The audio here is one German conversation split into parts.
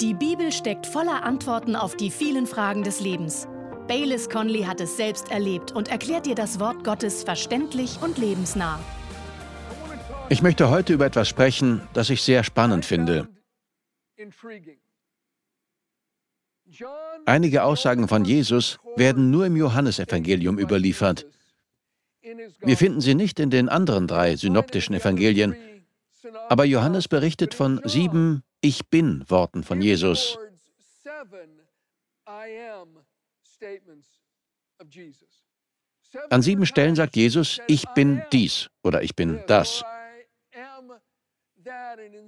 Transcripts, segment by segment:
Die Bibel steckt voller Antworten auf die vielen Fragen des Lebens. Baylis Conley hat es selbst erlebt und erklärt dir das Wort Gottes verständlich und lebensnah. Ich möchte heute über etwas sprechen, das ich sehr spannend finde. Einige Aussagen von Jesus werden nur im Johannesevangelium überliefert. Wir finden sie nicht in den anderen drei synoptischen Evangelien, aber Johannes berichtet von sieben Ich bin Worten von Jesus. An sieben Stellen sagt Jesus, ich bin dies oder ich bin das.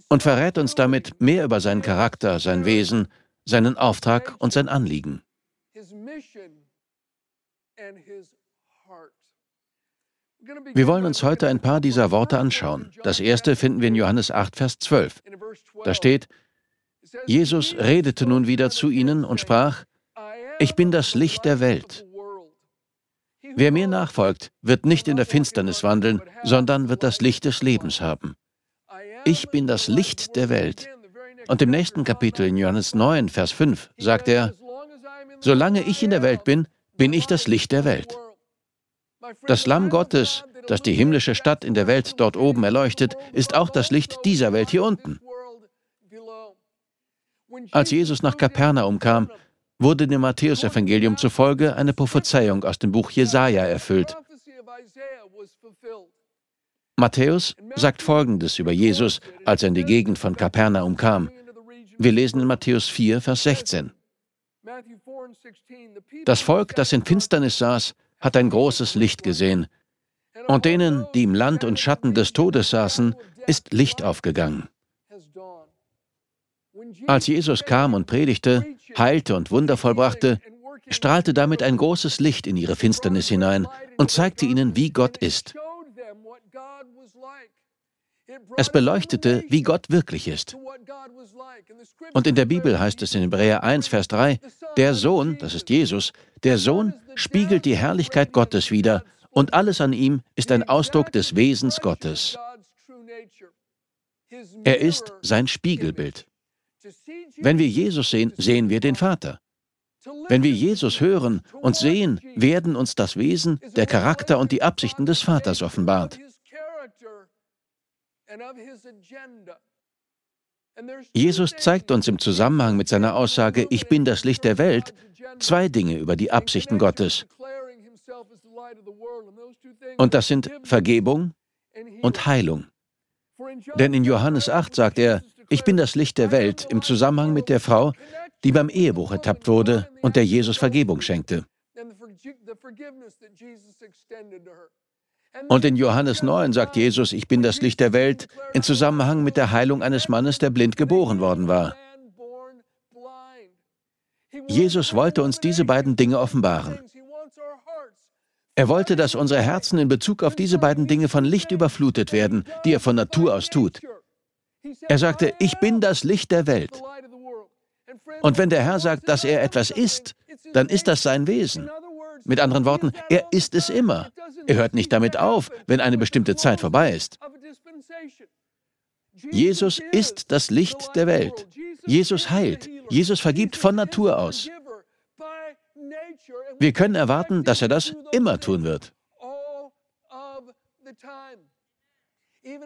Und verrät uns damit mehr über seinen Charakter, sein Wesen, seinen Auftrag und sein Anliegen. Wir wollen uns heute ein paar dieser Worte anschauen. Das erste finden wir in Johannes 8, Vers 12. Da steht, Jesus redete nun wieder zu ihnen und sprach, ich bin das Licht der Welt. Wer mir nachfolgt, wird nicht in der Finsternis wandeln, sondern wird das Licht des Lebens haben. Ich bin das Licht der Welt. Und im nächsten Kapitel in Johannes 9, Vers 5 sagt er, Solange ich in der Welt bin, bin ich das Licht der Welt. Das Lamm Gottes, das die himmlische Stadt in der Welt dort oben erleuchtet, ist auch das Licht dieser Welt hier unten. Als Jesus nach Kapernaum kam, wurde dem Matthäusevangelium zufolge eine Prophezeiung aus dem Buch Jesaja erfüllt. Matthäus sagt Folgendes über Jesus, als er in die Gegend von Kapernaum kam. Wir lesen in Matthäus 4, Vers 16. Das Volk, das in Finsternis saß, hat ein großes Licht gesehen. Und denen, die im Land und Schatten des Todes saßen, ist Licht aufgegangen. Als Jesus kam und predigte, heilte und Wunder vollbrachte, strahlte damit ein großes Licht in ihre Finsternis hinein und zeigte ihnen, wie Gott ist. Es beleuchtete, wie Gott wirklich ist. Und in der Bibel heißt es in Hebräer 1, Vers 3, der Sohn, das ist Jesus, der Sohn spiegelt die Herrlichkeit Gottes wider und alles an ihm ist ein Ausdruck des Wesens Gottes. Er ist sein Spiegelbild. Wenn wir Jesus sehen, sehen wir den Vater. Wenn wir Jesus hören und sehen, werden uns das Wesen, der Charakter und die Absichten des Vaters offenbart. Jesus zeigt uns im Zusammenhang mit seiner Aussage, ich bin das Licht der Welt, zwei Dinge über die Absichten Gottes. Und das sind Vergebung und Heilung. Denn in Johannes 8 sagt er, ich bin das Licht der Welt im Zusammenhang mit der Frau, die beim Ehebruch ertappt wurde und der Jesus Vergebung schenkte. Und in Johannes 9 sagt Jesus, ich bin das Licht der Welt, im Zusammenhang mit der Heilung eines Mannes, der blind geboren worden war. Jesus wollte uns diese beiden Dinge offenbaren. Er wollte, dass unsere Herzen in Bezug auf diese beiden Dinge von Licht überflutet werden, die er von Natur aus tut. Er sagte, ich bin das Licht der Welt. Und wenn der Herr sagt, dass er etwas ist, dann ist das sein Wesen. Mit anderen Worten, er ist es immer. Er hört nicht damit auf, wenn eine bestimmte Zeit vorbei ist. Jesus ist das Licht der Welt. Jesus heilt. Jesus vergibt von Natur aus. Wir können erwarten, dass er das immer tun wird.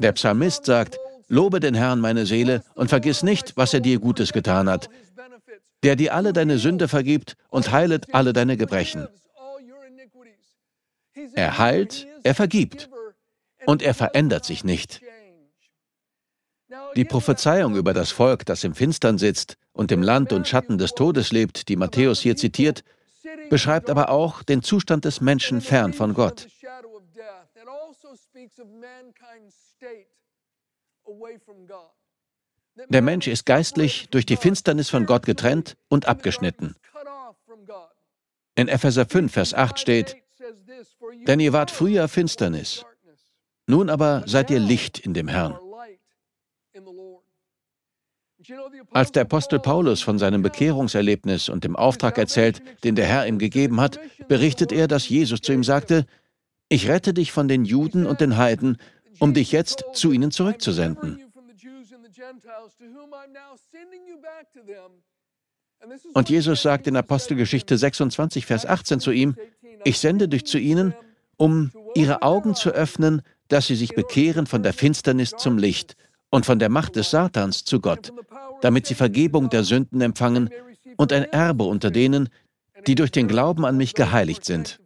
Der Psalmist sagt, Lobe den Herrn, meine Seele, und vergiss nicht, was er dir Gutes getan hat, der dir alle deine Sünde vergibt und heilet alle deine Gebrechen. Er heilt, er vergibt und er verändert sich nicht. Die Prophezeiung über das Volk, das im Finstern sitzt und im Land und Schatten des Todes lebt, die Matthäus hier zitiert, beschreibt aber auch den Zustand des Menschen fern von Gott. Der Mensch ist geistlich durch die Finsternis von Gott getrennt und abgeschnitten. In Epheser 5, Vers 8 steht, denn ihr wart früher Finsternis, nun aber seid ihr Licht in dem Herrn. Als der Apostel Paulus von seinem Bekehrungserlebnis und dem Auftrag erzählt, den der Herr ihm gegeben hat, berichtet er, dass Jesus zu ihm sagte, ich rette dich von den Juden und den Heiden, um dich jetzt zu ihnen zurückzusenden. Und Jesus sagt in Apostelgeschichte 26, Vers 18 zu ihm, ich sende dich zu ihnen, um ihre Augen zu öffnen, dass sie sich bekehren von der Finsternis zum Licht und von der Macht des Satans zu Gott, damit sie Vergebung der Sünden empfangen und ein Erbe unter denen, die durch den Glauben an mich geheiligt sind,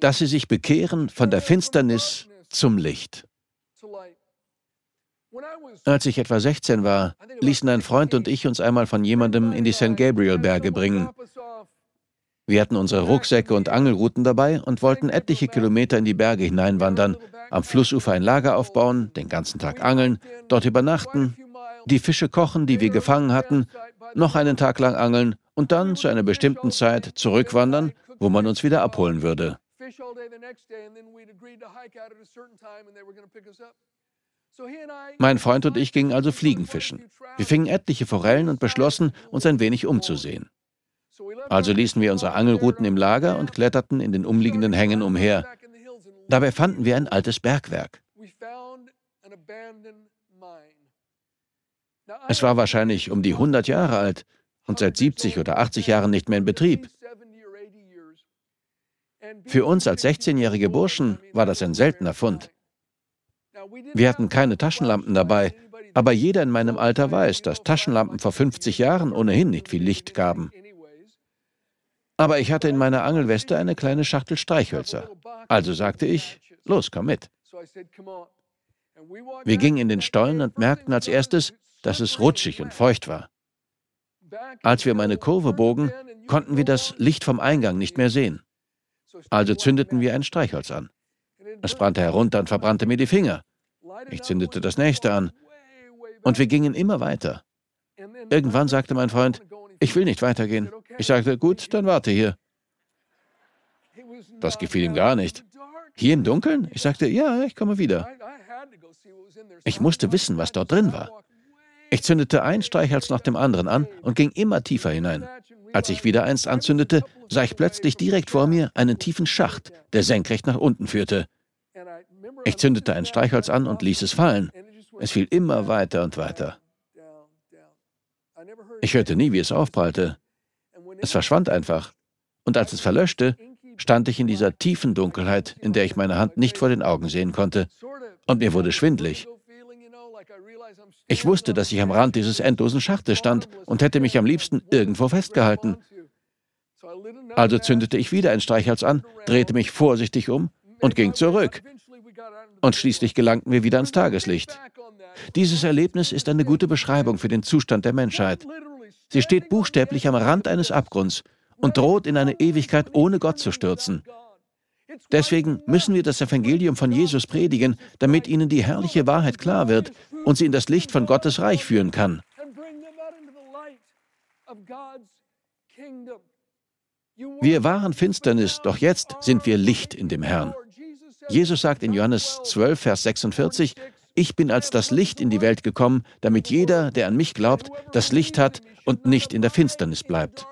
dass sie sich bekehren von der Finsternis zum Licht. Als ich etwa 16 war, ließen ein Freund und ich uns einmal von jemandem in die St. Gabriel Berge bringen. Wir hatten unsere Rucksäcke und Angelruten dabei und wollten etliche Kilometer in die Berge hineinwandern, am Flussufer ein Lager aufbauen, den ganzen Tag angeln, dort übernachten, die Fische kochen, die wir gefangen hatten, noch einen Tag lang angeln und dann zu einer bestimmten Zeit zurückwandern, wo man uns wieder abholen würde. Mein Freund und ich gingen also Fliegenfischen. Wir fingen etliche Forellen und beschlossen, uns ein wenig umzusehen. Also ließen wir unsere Angelruten im Lager und kletterten in den umliegenden Hängen umher. Dabei fanden wir ein altes Bergwerk. Es war wahrscheinlich um die 100 Jahre alt und seit 70 oder 80 Jahren nicht mehr in Betrieb. Für uns als 16-jährige Burschen war das ein seltener Fund. Wir hatten keine Taschenlampen dabei, aber jeder in meinem Alter weiß, dass Taschenlampen vor 50 Jahren ohnehin nicht viel Licht gaben. Aber ich hatte in meiner Angelweste eine kleine Schachtel Streichhölzer. Also sagte ich, los, komm mit. Wir gingen in den Stollen und merkten als erstes, dass es rutschig und feucht war. Als wir um eine Kurve bogen, konnten wir das Licht vom Eingang nicht mehr sehen. Also zündeten wir ein Streichholz an. Es brannte herunter und verbrannte mir die Finger. Ich zündete das nächste an. Und wir gingen immer weiter. Irgendwann sagte mein Freund, ich will nicht weitergehen. Ich sagte, gut, dann warte hier. Das gefiel ihm gar nicht. Hier im Dunkeln? Ich sagte, ja, ich komme wieder. Ich musste wissen, was dort drin war. Ich zündete ein Streichholz nach dem anderen an und ging immer tiefer hinein. Als ich wieder eins anzündete, sah ich plötzlich direkt vor mir einen tiefen Schacht, der senkrecht nach unten führte. Ich zündete ein Streichholz an und ließ es fallen. Es fiel immer weiter und weiter. Ich hörte nie, wie es aufprallte. Es verschwand einfach. Und als es verlöschte, stand ich in dieser tiefen Dunkelheit, in der ich meine Hand nicht vor den Augen sehen konnte. Und mir wurde schwindlig. Ich wusste, dass ich am Rand dieses endlosen Schachtes stand und hätte mich am liebsten irgendwo festgehalten. Also zündete ich wieder ein Streichholz an, drehte mich vorsichtig um und ging zurück. Und schließlich gelangten wir wieder ans Tageslicht. Dieses Erlebnis ist eine gute Beschreibung für den Zustand der Menschheit. Sie steht buchstäblich am Rand eines Abgrunds und droht in eine Ewigkeit ohne Gott zu stürzen. Deswegen müssen wir das Evangelium von Jesus predigen, damit ihnen die herrliche Wahrheit klar wird und sie in das Licht von Gottes Reich führen kann. Wir waren Finsternis, doch jetzt sind wir Licht in dem Herrn. Jesus sagt in Johannes 12, Vers 46, ich bin als das Licht in die Welt gekommen, damit jeder, der an mich glaubt, das Licht hat und nicht in der Finsternis bleibt.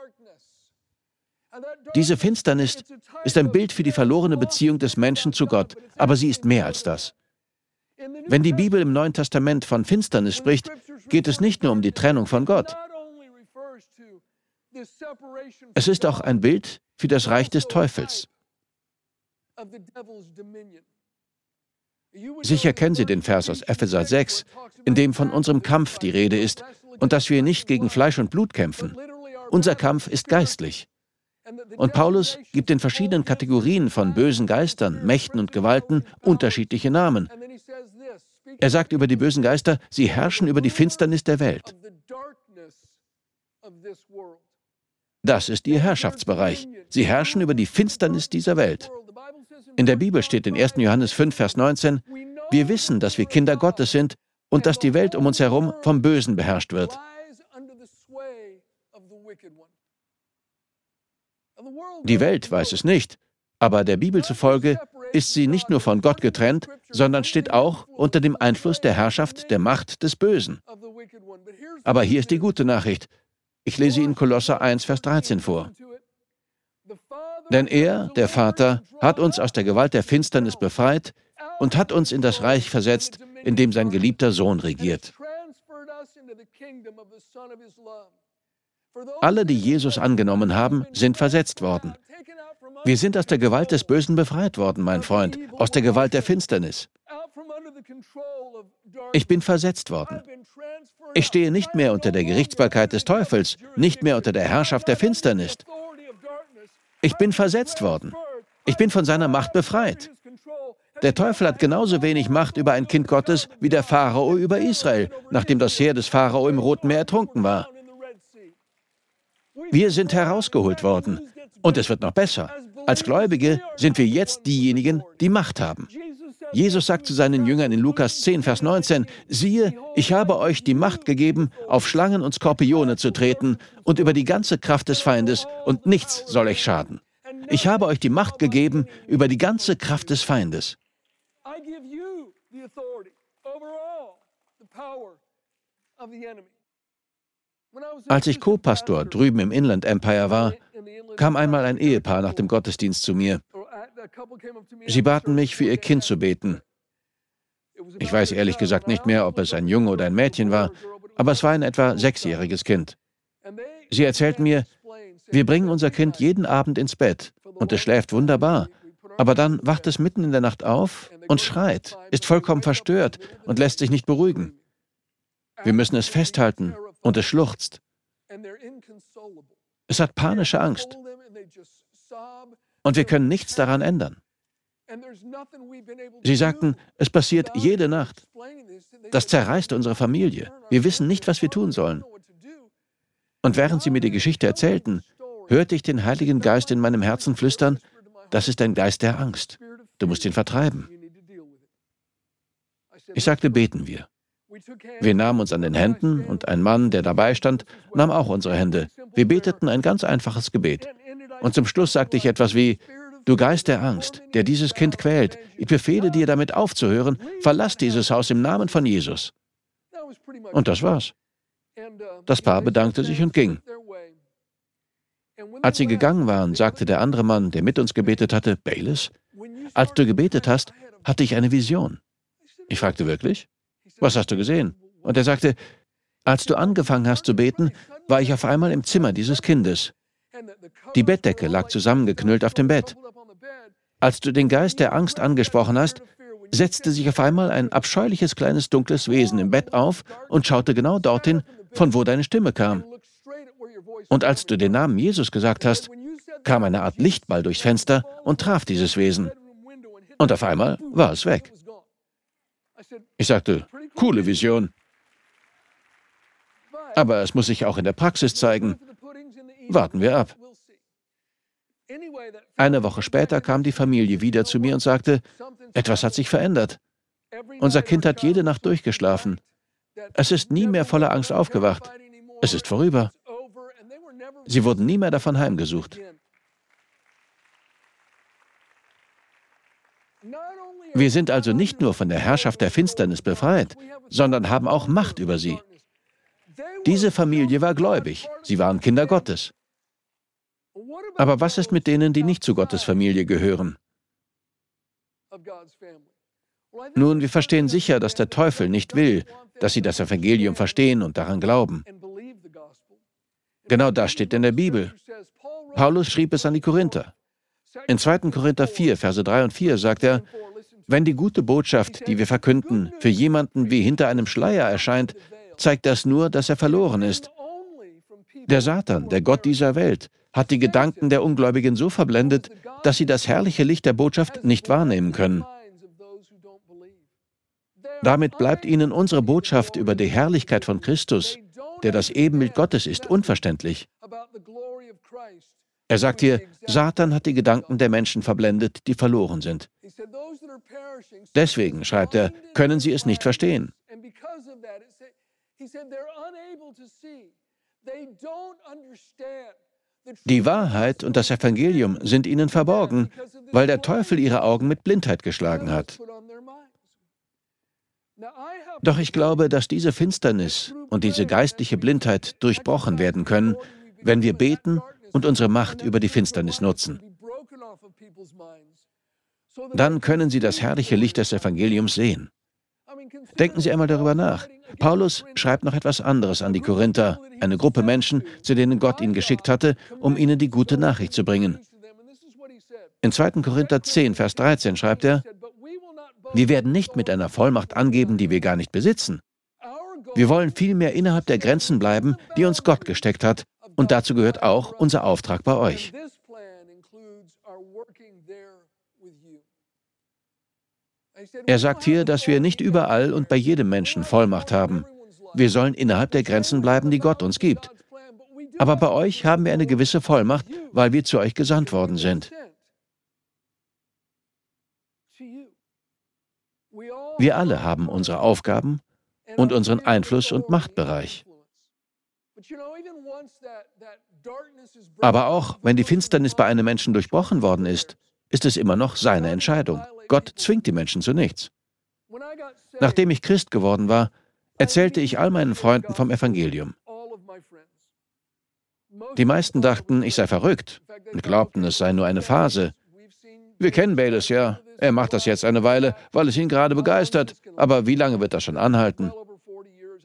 Diese Finsternis ist ein Bild für die verlorene Beziehung des Menschen zu Gott, aber sie ist mehr als das. Wenn die Bibel im Neuen Testament von Finsternis spricht, geht es nicht nur um die Trennung von Gott. Es ist auch ein Bild für das Reich des Teufels. Sicher kennen Sie den Vers aus Epheser 6, in dem von unserem Kampf die Rede ist und dass wir nicht gegen Fleisch und Blut kämpfen. Unser Kampf ist geistlich. Und Paulus gibt den verschiedenen Kategorien von bösen Geistern, Mächten und Gewalten unterschiedliche Namen. Er sagt über die bösen Geister, sie herrschen über die Finsternis der Welt. Das ist ihr Herrschaftsbereich. Sie herrschen über die Finsternis dieser Welt. In der Bibel steht in 1. Johannes 5, Vers 19, wir wissen, dass wir Kinder Gottes sind und dass die Welt um uns herum vom Bösen beherrscht wird. Die Welt weiß es nicht, aber der Bibel zufolge ist sie nicht nur von Gott getrennt, sondern steht auch unter dem Einfluss der Herrschaft der Macht des Bösen. Aber hier ist die gute Nachricht. Ich lese Ihnen Kolosser 1, Vers 13 vor. Denn er, der Vater, hat uns aus der Gewalt der Finsternis befreit und hat uns in das Reich versetzt, in dem sein geliebter Sohn regiert. Alle, die Jesus angenommen haben, sind versetzt worden. Wir sind aus der Gewalt des Bösen befreit worden, mein Freund, aus der Gewalt der Finsternis. Ich bin versetzt worden. Ich stehe nicht mehr unter der Gerichtsbarkeit des Teufels, nicht mehr unter der Herrschaft der Finsternis. Ich bin versetzt worden. Ich bin von seiner Macht befreit. Der Teufel hat genauso wenig Macht über ein Kind Gottes wie der Pharao über Israel, nachdem das Heer des Pharao im Roten Meer ertrunken war. Wir sind herausgeholt worden. Und es wird noch besser. Als Gläubige sind wir jetzt diejenigen, die Macht haben. Jesus sagt zu seinen Jüngern in Lukas 10, Vers 19, siehe, ich habe euch die Macht gegeben, auf Schlangen und Skorpione zu treten und über die ganze Kraft des Feindes, und nichts soll euch schaden. Ich habe euch die Macht gegeben über die ganze Kraft des Feindes. Als ich Co-Pastor drüben im Inland Empire war, kam einmal ein Ehepaar nach dem Gottesdienst zu mir. Sie baten mich, für ihr Kind zu beten. Ich weiß ehrlich gesagt nicht mehr, ob es ein Junge oder ein Mädchen war, aber es war ein etwa sechsjähriges Kind. Sie erzählten mir, wir bringen unser Kind jeden Abend ins Bett und es schläft wunderbar, aber dann wacht es mitten in der Nacht auf und schreit, ist vollkommen verstört und lässt sich nicht beruhigen. Wir müssen es festhalten und es schluchzt. Es hat panische Angst. Und wir können nichts daran ändern. Sie sagten, es passiert jede Nacht. Das zerreißt unsere Familie. Wir wissen nicht, was wir tun sollen. Und während sie mir die Geschichte erzählten, hörte ich den Heiligen Geist in meinem Herzen flüstern, das ist ein Geist der Angst. Du musst ihn vertreiben. Ich sagte, beten wir. Wir nahmen uns an den Händen und ein Mann, der dabei stand, nahm auch unsere Hände. Wir beteten ein ganz einfaches Gebet. Und zum Schluss sagte ich etwas wie, Du Geist der Angst, der dieses Kind quält, ich befehle dir damit aufzuhören, verlass dieses Haus im Namen von Jesus. Und das war's. Das Paar bedankte sich und ging. Als sie gegangen waren, sagte der andere Mann, der mit uns gebetet hatte, Bayless, als du gebetet hast, hatte ich eine Vision. Ich fragte wirklich, was hast du gesehen? Und er sagte, als du angefangen hast zu beten, war ich auf einmal im Zimmer dieses Kindes. Die Bettdecke lag zusammengeknüllt auf dem Bett. Als du den Geist der Angst angesprochen hast, setzte sich auf einmal ein abscheuliches kleines dunkles Wesen im Bett auf und schaute genau dorthin, von wo deine Stimme kam. Und als du den Namen Jesus gesagt hast, kam eine Art Lichtball durchs Fenster und traf dieses Wesen. Und auf einmal war es weg. Ich sagte, coole Vision. Aber es muss sich auch in der Praxis zeigen. Warten wir ab. Eine Woche später kam die Familie wieder zu mir und sagte, etwas hat sich verändert. Unser Kind hat jede Nacht durchgeschlafen. Es ist nie mehr voller Angst aufgewacht. Es ist vorüber. Sie wurden nie mehr davon heimgesucht. Wir sind also nicht nur von der Herrschaft der Finsternis befreit, sondern haben auch Macht über sie. Diese Familie war gläubig, sie waren Kinder Gottes. Aber was ist mit denen, die nicht zu Gottes Familie gehören? Nun, wir verstehen sicher, dass der Teufel nicht will, dass sie das Evangelium verstehen und daran glauben. Genau das steht in der Bibel. Paulus schrieb es an die Korinther. In 2. Korinther 4, Verse 3 und 4 sagt er, wenn die gute Botschaft, die wir verkünden, für jemanden wie hinter einem Schleier erscheint, zeigt das nur, dass er verloren ist. Der Satan, der Gott dieser Welt, hat die Gedanken der Ungläubigen so verblendet, dass sie das herrliche Licht der Botschaft nicht wahrnehmen können. Damit bleibt ihnen unsere Botschaft über die Herrlichkeit von Christus, der das Ebenbild Gottes ist, unverständlich. Er sagt hier, Satan hat die Gedanken der Menschen verblendet, die verloren sind. Deswegen, schreibt er, können sie es nicht verstehen. Die Wahrheit und das Evangelium sind ihnen verborgen, weil der Teufel ihre Augen mit Blindheit geschlagen hat. Doch ich glaube, dass diese Finsternis und diese geistliche Blindheit durchbrochen werden können, wenn wir beten und unsere Macht über die Finsternis nutzen. Dann können sie das herrliche Licht des Evangeliums sehen. Denken Sie einmal darüber nach. Paulus schreibt noch etwas anderes an die Korinther, eine Gruppe Menschen, zu denen Gott ihn geschickt hatte, um ihnen die gute Nachricht zu bringen. In 2. Korinther 10, Vers 13 schreibt er, wir werden nicht mit einer Vollmacht angeben, die wir gar nicht besitzen. Wir wollen vielmehr innerhalb der Grenzen bleiben, die uns Gott gesteckt hat, und dazu gehört auch unser Auftrag bei euch. Er sagt hier, dass wir nicht überall und bei jedem Menschen Vollmacht haben. Wir sollen innerhalb der Grenzen bleiben, die Gott uns gibt. Aber bei euch haben wir eine gewisse Vollmacht, weil wir zu euch gesandt worden sind. Wir alle haben unsere Aufgaben und unseren Einfluss- und Machtbereich. Aber auch wenn die Finsternis bei einem Menschen durchbrochen worden ist, ist es immer noch seine Entscheidung. Gott zwingt die Menschen zu nichts. Nachdem ich Christ geworden war, erzählte ich all meinen Freunden vom Evangelium. Die meisten dachten, ich sei verrückt und glaubten, es sei nur eine Phase. Wir kennen Bayless ja. Er macht das jetzt eine Weile, weil es ihn gerade begeistert. Aber wie lange wird das schon anhalten?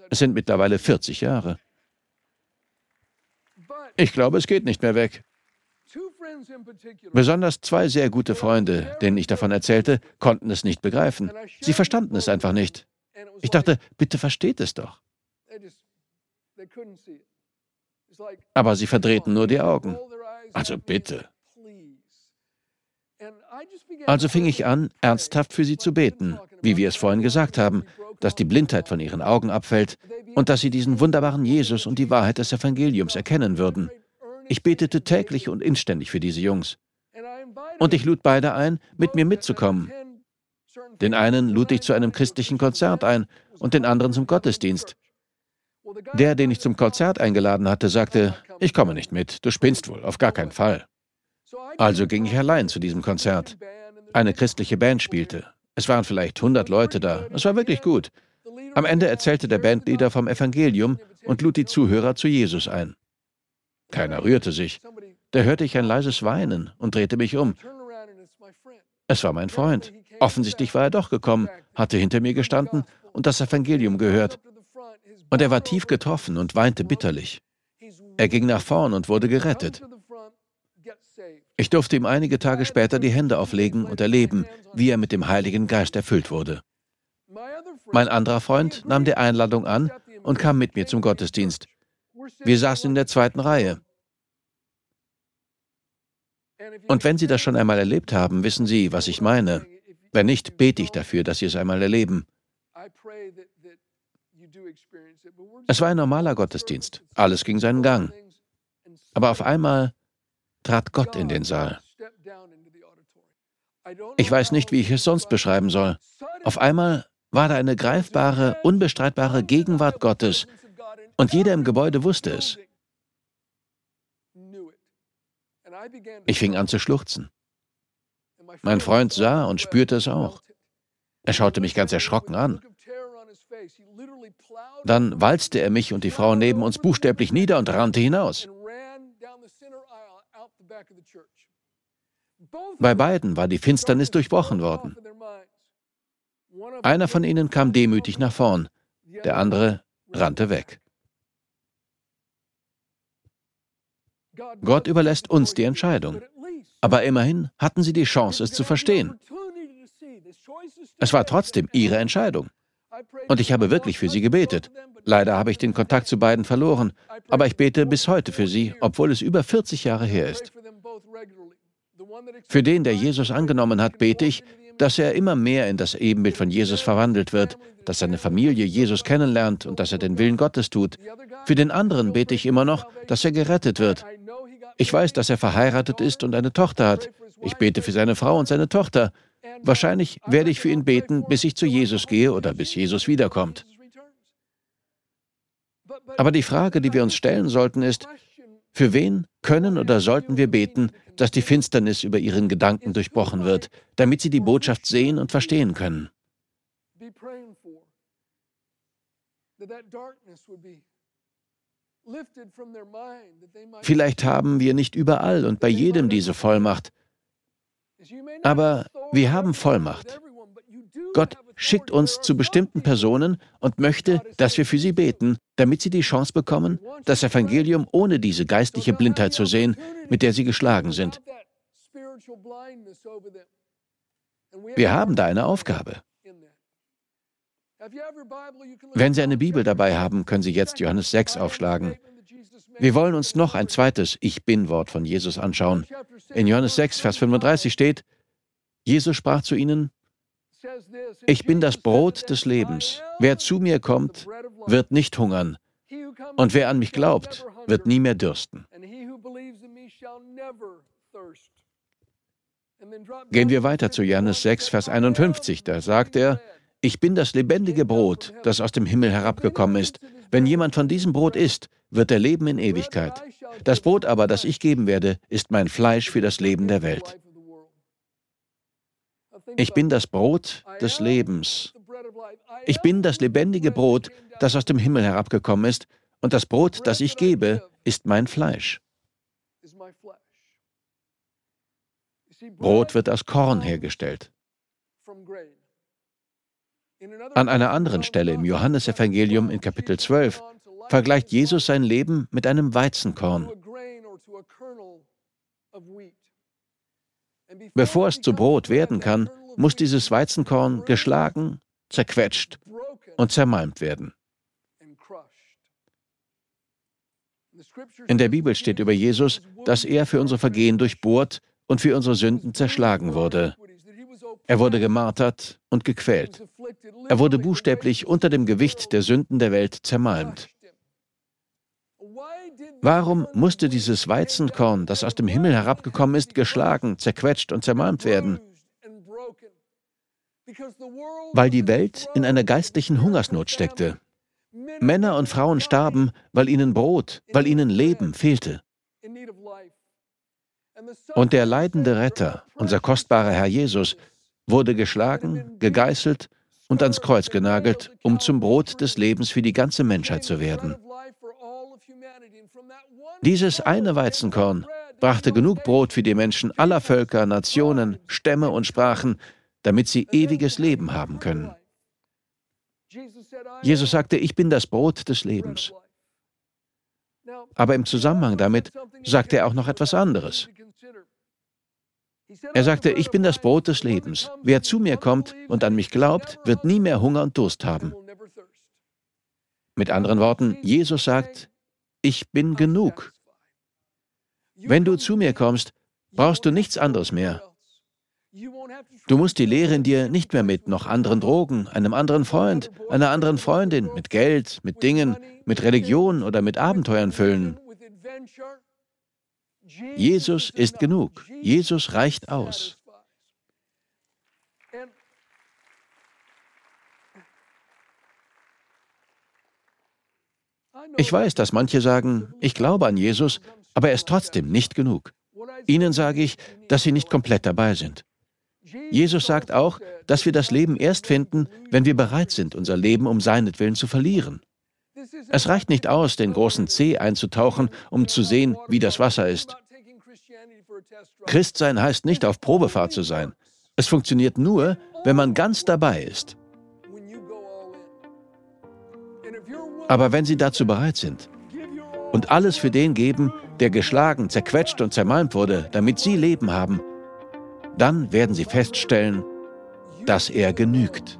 Es sind mittlerweile 40 Jahre. Ich glaube, es geht nicht mehr weg. Besonders zwei sehr gute Freunde, denen ich davon erzählte, konnten es nicht begreifen. Sie verstanden es einfach nicht. Ich dachte, bitte versteht es doch. Aber sie verdrehten nur die Augen. Also bitte. Also fing ich an, ernsthaft für sie zu beten, wie wir es vorhin gesagt haben, dass die Blindheit von ihren Augen abfällt und dass sie diesen wunderbaren Jesus und die Wahrheit des Evangeliums erkennen würden. Ich betete täglich und inständig für diese Jungs. Und ich lud beide ein, mit mir mitzukommen. Den einen lud ich zu einem christlichen Konzert ein und den anderen zum Gottesdienst. Der, den ich zum Konzert eingeladen hatte, sagte, ich komme nicht mit, du spinnst wohl, auf gar keinen Fall. Also ging ich allein zu diesem Konzert. Eine christliche Band spielte. Es waren vielleicht 100 Leute da. Es war wirklich gut. Am Ende erzählte der Bandleader vom Evangelium und lud die Zuhörer zu Jesus ein. Keiner rührte sich. Da hörte ich ein leises Weinen und drehte mich um. Es war mein Freund. Offensichtlich war er doch gekommen, hatte hinter mir gestanden und das Evangelium gehört. Und er war tief getroffen und weinte bitterlich. Er ging nach vorn und wurde gerettet. Ich durfte ihm einige Tage später die Hände auflegen und erleben, wie er mit dem Heiligen Geist erfüllt wurde. Mein anderer Freund nahm die Einladung an und kam mit mir zum Gottesdienst. Wir saßen in der zweiten Reihe. Und wenn Sie das schon einmal erlebt haben, wissen Sie, was ich meine. Wenn nicht, bete ich dafür, dass Sie es einmal erleben. Es war ein normaler Gottesdienst. Alles ging seinen Gang. Aber auf einmal trat Gott in den Saal. Ich weiß nicht, wie ich es sonst beschreiben soll. Auf einmal war da eine greifbare, unbestreitbare Gegenwart Gottes und jeder im Gebäude wusste es. Ich fing an zu schluchzen. Mein Freund sah und spürte es auch. Er schaute mich ganz erschrocken an. Dann walzte er mich und die Frau neben uns buchstäblich nieder und rannte hinaus. Bei beiden war die Finsternis durchbrochen worden. Einer von ihnen kam demütig nach vorn, der andere rannte weg. Gott überlässt uns die Entscheidung. Aber immerhin hatten sie die Chance, es zu verstehen. Es war trotzdem ihre Entscheidung. Und ich habe wirklich für sie gebetet. Leider habe ich den Kontakt zu beiden verloren, aber ich bete bis heute für sie, obwohl es über 40 Jahre her ist. Für den, der Jesus angenommen hat, bete ich, dass er immer mehr in das Ebenbild von Jesus verwandelt wird, dass seine Familie Jesus kennenlernt und dass er den Willen Gottes tut. Für den anderen bete ich immer noch, dass er gerettet wird. Ich weiß, dass er verheiratet ist und eine Tochter hat. Ich bete für seine Frau und seine Tochter. Wahrscheinlich werde ich für ihn beten, bis ich zu Jesus gehe oder bis Jesus wiederkommt. Aber die Frage, die wir uns stellen sollten, ist, für wen können oder sollten wir beten, dass die Finsternis über ihren Gedanken durchbrochen wird, damit sie die Botschaft sehen und verstehen können? Vielleicht haben wir nicht überall und bei jedem diese Vollmacht, aber wir haben Vollmacht. Gott schickt uns zu bestimmten Personen und möchte, dass wir für sie beten, damit sie die Chance bekommen, das Evangelium ohne diese geistliche Blindheit zu sehen, mit der sie geschlagen sind. Wir haben da eine Aufgabe. Wenn Sie eine Bibel dabei haben, können Sie jetzt Johannes 6 aufschlagen. Wir wollen uns noch ein zweites Ich bin-Wort von Jesus anschauen. In Johannes 6, Vers 35 steht, Jesus sprach zu ihnen, ich bin das Brot des Lebens. Wer zu mir kommt, wird nicht hungern. Und wer an mich glaubt, wird nie mehr dürsten. Gehen wir weiter zu Johannes 6, Vers 51. Da sagt er, ich bin das lebendige Brot, das aus dem Himmel herabgekommen ist. Wenn jemand von diesem Brot isst, wird er leben in Ewigkeit. Das Brot aber, das ich geben werde, ist mein Fleisch für das Leben der Welt. Ich bin das Brot des Lebens. Ich bin das lebendige Brot, das aus dem Himmel herabgekommen ist, und das Brot, das ich gebe, ist mein Fleisch. Brot wird aus Korn hergestellt. An einer anderen Stelle im Johannesevangelium in Kapitel 12 vergleicht Jesus sein Leben mit einem Weizenkorn. Bevor es zu Brot werden kann, muss dieses Weizenkorn geschlagen, zerquetscht und zermalmt werden. In der Bibel steht über Jesus, dass er für unsere Vergehen durchbohrt und für unsere Sünden zerschlagen wurde. Er wurde gemartert und gequält. Er wurde buchstäblich unter dem Gewicht der Sünden der Welt zermalmt. Warum musste dieses Weizenkorn, das aus dem Himmel herabgekommen ist, geschlagen, zerquetscht und zermalmt werden? Weil die Welt in einer geistlichen Hungersnot steckte. Männer und Frauen starben, weil ihnen Brot, weil ihnen Leben fehlte. Und der leidende Retter, unser kostbarer Herr Jesus, wurde geschlagen, gegeißelt und ans Kreuz genagelt, um zum Brot des Lebens für die ganze Menschheit zu werden. Dieses eine Weizenkorn brachte genug Brot für die Menschen aller Völker, Nationen, Stämme und Sprachen, damit sie ewiges Leben haben können. Jesus sagte, ich bin das Brot des Lebens. Aber im Zusammenhang damit sagte er auch noch etwas anderes. Er sagte, ich bin das Brot des Lebens. Wer zu mir kommt und an mich glaubt, wird nie mehr Hunger und Durst haben. Mit anderen Worten, Jesus sagt, ich bin genug. Wenn du zu mir kommst, brauchst du nichts anderes mehr. Du musst die Lehre in dir nicht mehr mit noch anderen Drogen, einem anderen Freund, einer anderen Freundin, mit Geld, mit Dingen, mit Religion oder mit Abenteuern füllen. Jesus ist genug. Jesus reicht aus. Ich weiß, dass manche sagen, ich glaube an Jesus, aber er ist trotzdem nicht genug. Ihnen sage ich, dass sie nicht komplett dabei sind. Jesus sagt auch, dass wir das Leben erst finden, wenn wir bereit sind, unser Leben um seinetwillen zu verlieren. Es reicht nicht aus, den großen See einzutauchen, um zu sehen, wie das Wasser ist. Christsein heißt nicht auf Probefahrt zu sein. Es funktioniert nur, wenn man ganz dabei ist. Aber wenn Sie dazu bereit sind und alles für den geben, der geschlagen, zerquetscht und zermalmt wurde, damit Sie Leben haben, dann werden Sie feststellen, dass er genügt.